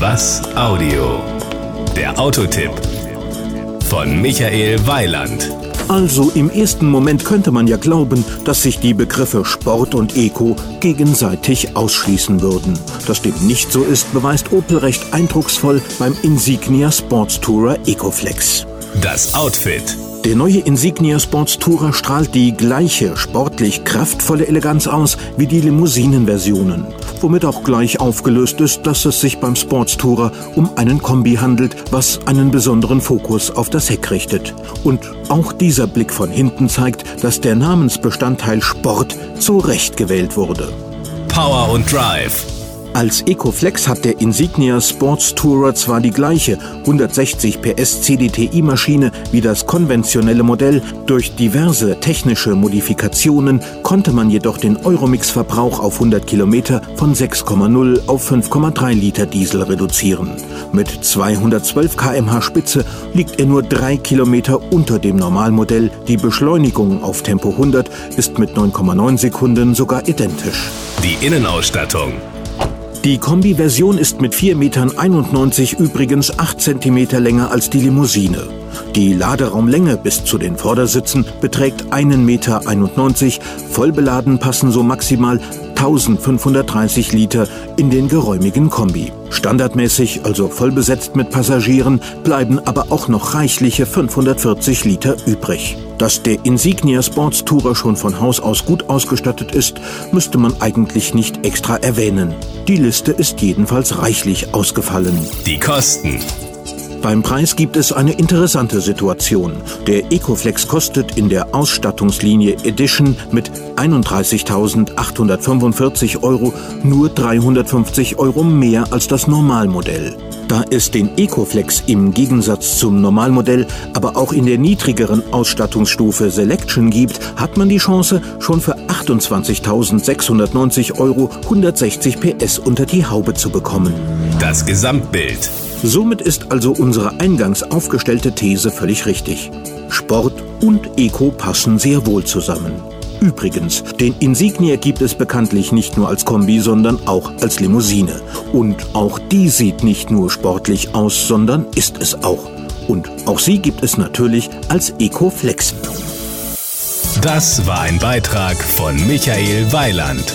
Was Audio? Der Autotipp von Michael Weiland. Also im ersten Moment könnte man ja glauben, dass sich die Begriffe Sport und Eco gegenseitig ausschließen würden. Dass dem nicht so ist, beweist Opel recht eindrucksvoll beim Insignia Sports Tourer Ecoflex. Das Outfit der neue Insignia Sports Tourer strahlt die gleiche sportlich kraftvolle Eleganz aus wie die Limousinenversionen, womit auch gleich aufgelöst ist, dass es sich beim Sports Tourer um einen Kombi handelt, was einen besonderen Fokus auf das Heck richtet. Und auch dieser Blick von hinten zeigt, dass der Namensbestandteil Sport zu Recht gewählt wurde. Power und Drive als Ecoflex hat der Insignia Sports Tourer zwar die gleiche 160 PS CDTI-Maschine wie das konventionelle Modell, durch diverse technische Modifikationen konnte man jedoch den Euromix-Verbrauch auf 100 Kilometer von 6,0 auf 5,3 Liter Diesel reduzieren. Mit 212 kmh Spitze liegt er nur drei Kilometer unter dem Normalmodell. Die Beschleunigung auf Tempo 100 ist mit 9,9 Sekunden sogar identisch. Die Innenausstattung die Kombi-Version ist mit 4,91 Metern übrigens 8 cm länger als die Limousine. Die Laderaumlänge bis zu den Vordersitzen beträgt 1,91 Meter. Vollbeladen passen so maximal 1530 Liter in den geräumigen Kombi. Standardmäßig, also vollbesetzt mit Passagieren, bleiben aber auch noch reichliche 540 Liter übrig. Dass der Insignia Sports Tourer schon von Haus aus gut ausgestattet ist, müsste man eigentlich nicht extra erwähnen. Die Liste ist jedenfalls reichlich ausgefallen. Die Kosten. Beim Preis gibt es eine interessante Situation. Der Ecoflex kostet in der Ausstattungslinie Edition mit 31.845 Euro nur 350 Euro mehr als das Normalmodell. Da es den Ecoflex im Gegensatz zum Normalmodell aber auch in der niedrigeren Ausstattungsstufe Selection gibt, hat man die Chance, schon für 28.690 Euro 160 PS unter die Haube zu bekommen. Das Gesamtbild. Somit ist also unsere eingangs aufgestellte These völlig richtig. Sport und Eco passen sehr wohl zusammen. Übrigens, den Insignia gibt es bekanntlich nicht nur als Kombi, sondern auch als Limousine. Und auch die sieht nicht nur sportlich aus, sondern ist es auch. Und auch sie gibt es natürlich als Eco Flex. Das war ein Beitrag von Michael Weiland.